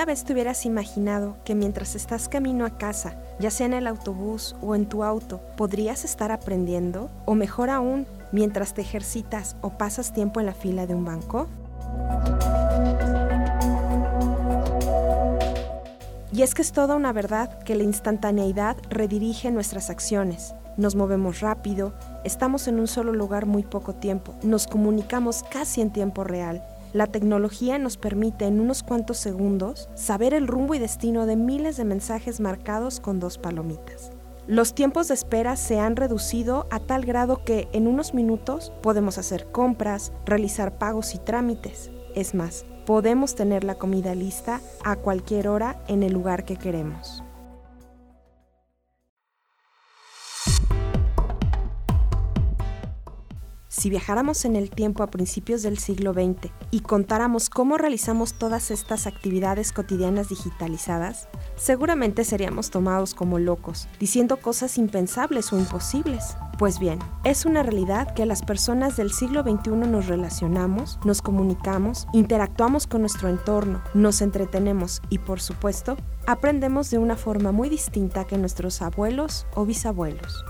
¿Alguna vez te hubieras imaginado que mientras estás camino a casa, ya sea en el autobús o en tu auto, podrías estar aprendiendo? O mejor aún, mientras te ejercitas o pasas tiempo en la fila de un banco? Y es que es toda una verdad que la instantaneidad redirige nuestras acciones. Nos movemos rápido, estamos en un solo lugar muy poco tiempo, nos comunicamos casi en tiempo real. La tecnología nos permite en unos cuantos segundos saber el rumbo y destino de miles de mensajes marcados con dos palomitas. Los tiempos de espera se han reducido a tal grado que en unos minutos podemos hacer compras, realizar pagos y trámites. Es más, podemos tener la comida lista a cualquier hora en el lugar que queremos. Si viajáramos en el tiempo a principios del siglo XX y contáramos cómo realizamos todas estas actividades cotidianas digitalizadas, seguramente seríamos tomados como locos, diciendo cosas impensables o imposibles. Pues bien, es una realidad que las personas del siglo XXI nos relacionamos, nos comunicamos, interactuamos con nuestro entorno, nos entretenemos y por supuesto, aprendemos de una forma muy distinta que nuestros abuelos o bisabuelos.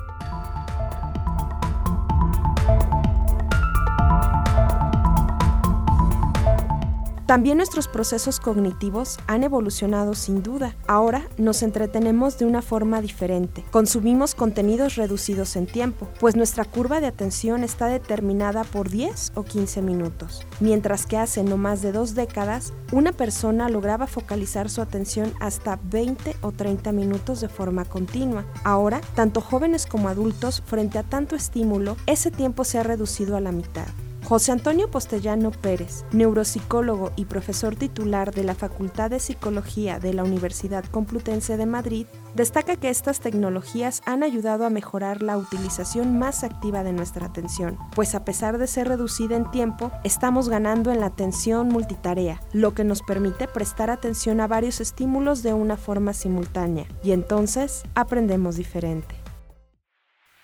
También nuestros procesos cognitivos han evolucionado sin duda. Ahora nos entretenemos de una forma diferente. Consumimos contenidos reducidos en tiempo, pues nuestra curva de atención está determinada por 10 o 15 minutos. Mientras que hace no más de dos décadas, una persona lograba focalizar su atención hasta 20 o 30 minutos de forma continua. Ahora, tanto jóvenes como adultos, frente a tanto estímulo, ese tiempo se ha reducido a la mitad. José Antonio Postellano Pérez, neuropsicólogo y profesor titular de la Facultad de Psicología de la Universidad Complutense de Madrid, destaca que estas tecnologías han ayudado a mejorar la utilización más activa de nuestra atención, pues a pesar de ser reducida en tiempo, estamos ganando en la atención multitarea, lo que nos permite prestar atención a varios estímulos de una forma simultánea, y entonces aprendemos diferente.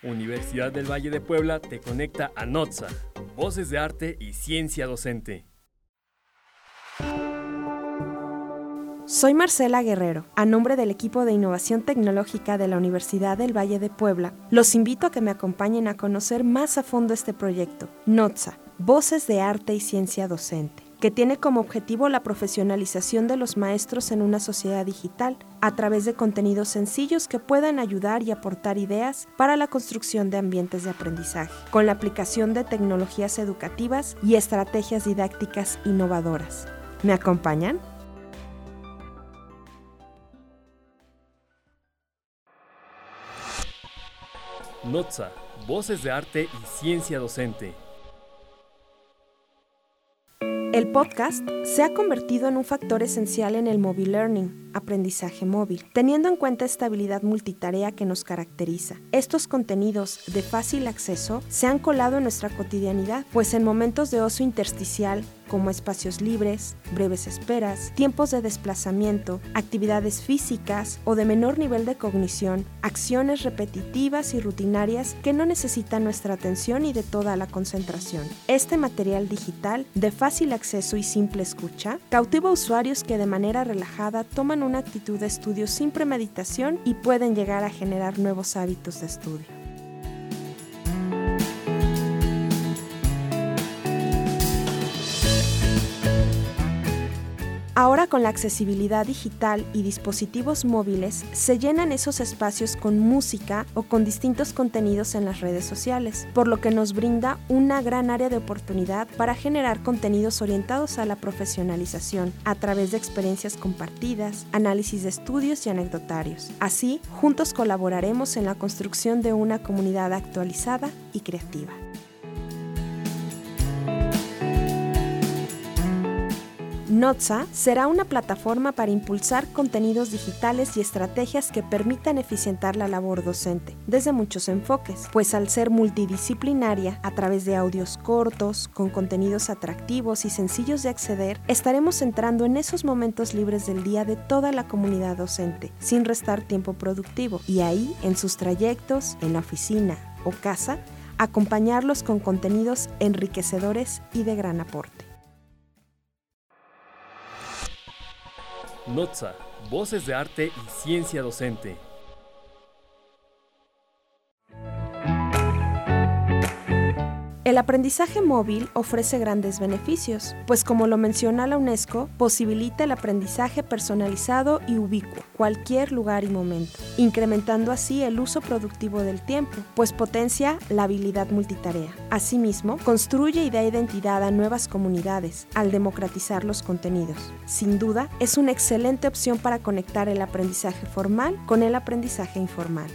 Universidad del Valle de Puebla te conecta a NOTSA, Voces de Arte y Ciencia Docente. Soy Marcela Guerrero. A nombre del equipo de innovación tecnológica de la Universidad del Valle de Puebla, los invito a que me acompañen a conocer más a fondo este proyecto, NOTSA, Voces de Arte y Ciencia Docente que tiene como objetivo la profesionalización de los maestros en una sociedad digital a través de contenidos sencillos que puedan ayudar y aportar ideas para la construcción de ambientes de aprendizaje, con la aplicación de tecnologías educativas y estrategias didácticas innovadoras. ¿Me acompañan? NOTSA, Voces de Arte y Ciencia Docente el podcast se ha convertido en un factor esencial en el mobile learning, aprendizaje móvil, teniendo en cuenta esta habilidad multitarea que nos caracteriza. Estos contenidos de fácil acceso se han colado en nuestra cotidianidad, pues en momentos de ocio intersticial como espacios libres, breves esperas, tiempos de desplazamiento, actividades físicas o de menor nivel de cognición, acciones repetitivas y rutinarias que no necesitan nuestra atención y de toda la concentración. Este material digital, de fácil acceso y simple escucha, cautiva usuarios que de manera relajada toman una actitud de estudio sin premeditación y pueden llegar a generar nuevos hábitos de estudio. Ahora con la accesibilidad digital y dispositivos móviles se llenan esos espacios con música o con distintos contenidos en las redes sociales, por lo que nos brinda una gran área de oportunidad para generar contenidos orientados a la profesionalización a través de experiencias compartidas, análisis de estudios y anecdotarios. Así, juntos colaboraremos en la construcción de una comunidad actualizada y creativa. Notza será una plataforma para impulsar contenidos digitales y estrategias que permitan eficientar la labor docente, desde muchos enfoques, pues al ser multidisciplinaria, a través de audios cortos, con contenidos atractivos y sencillos de acceder, estaremos entrando en esos momentos libres del día de toda la comunidad docente, sin restar tiempo productivo, y ahí, en sus trayectos, en la oficina o casa, acompañarlos con contenidos enriquecedores y de gran aporte. NOTSA, Voces de Arte y Ciencia Docente. El aprendizaje móvil ofrece grandes beneficios, pues como lo menciona la UNESCO, posibilita el aprendizaje personalizado y ubicuo, cualquier lugar y momento, incrementando así el uso productivo del tiempo, pues potencia la habilidad multitarea. Asimismo, construye y da identidad a nuevas comunidades al democratizar los contenidos. Sin duda, es una excelente opción para conectar el aprendizaje formal con el aprendizaje informal.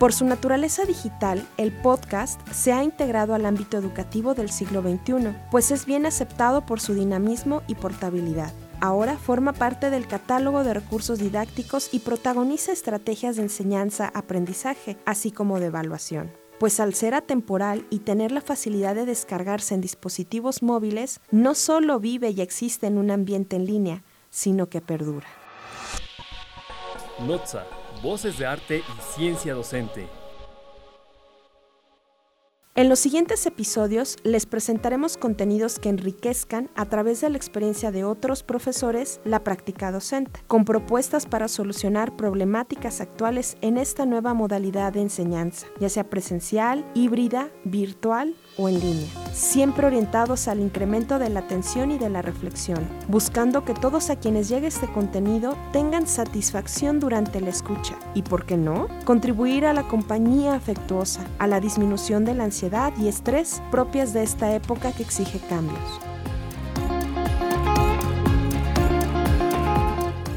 Por su naturaleza digital, el podcast se ha integrado al ámbito educativo del siglo XXI, pues es bien aceptado por su dinamismo y portabilidad. Ahora forma parte del catálogo de recursos didácticos y protagoniza estrategias de enseñanza-aprendizaje, así como de evaluación pues al ser atemporal y tener la facilidad de descargarse en dispositivos móviles, no solo vive y existe en un ambiente en línea, sino que perdura. Voces de Arte y Ciencia Docente. En los siguientes episodios les presentaremos contenidos que enriquezcan a través de la experiencia de otros profesores la práctica docente, con propuestas para solucionar problemáticas actuales en esta nueva modalidad de enseñanza, ya sea presencial, híbrida, virtual o en línea, siempre orientados al incremento de la atención y de la reflexión, buscando que todos a quienes llegue este contenido tengan satisfacción durante la escucha y, ¿por qué no?, contribuir a la compañía afectuosa, a la disminución de la ansiedad y estrés propias de esta época que exige cambios.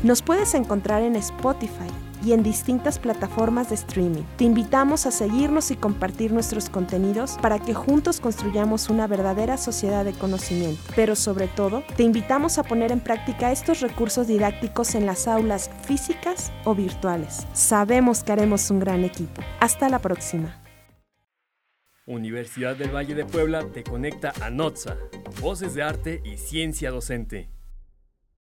Nos puedes encontrar en Spotify, y en distintas plataformas de streaming. Te invitamos a seguirnos y compartir nuestros contenidos para que juntos construyamos una verdadera sociedad de conocimiento. Pero sobre todo, te invitamos a poner en práctica estos recursos didácticos en las aulas físicas o virtuales. Sabemos que haremos un gran equipo. Hasta la próxima. Universidad del Valle de Puebla te conecta a NOTSA, Voces de Arte y Ciencia Docente.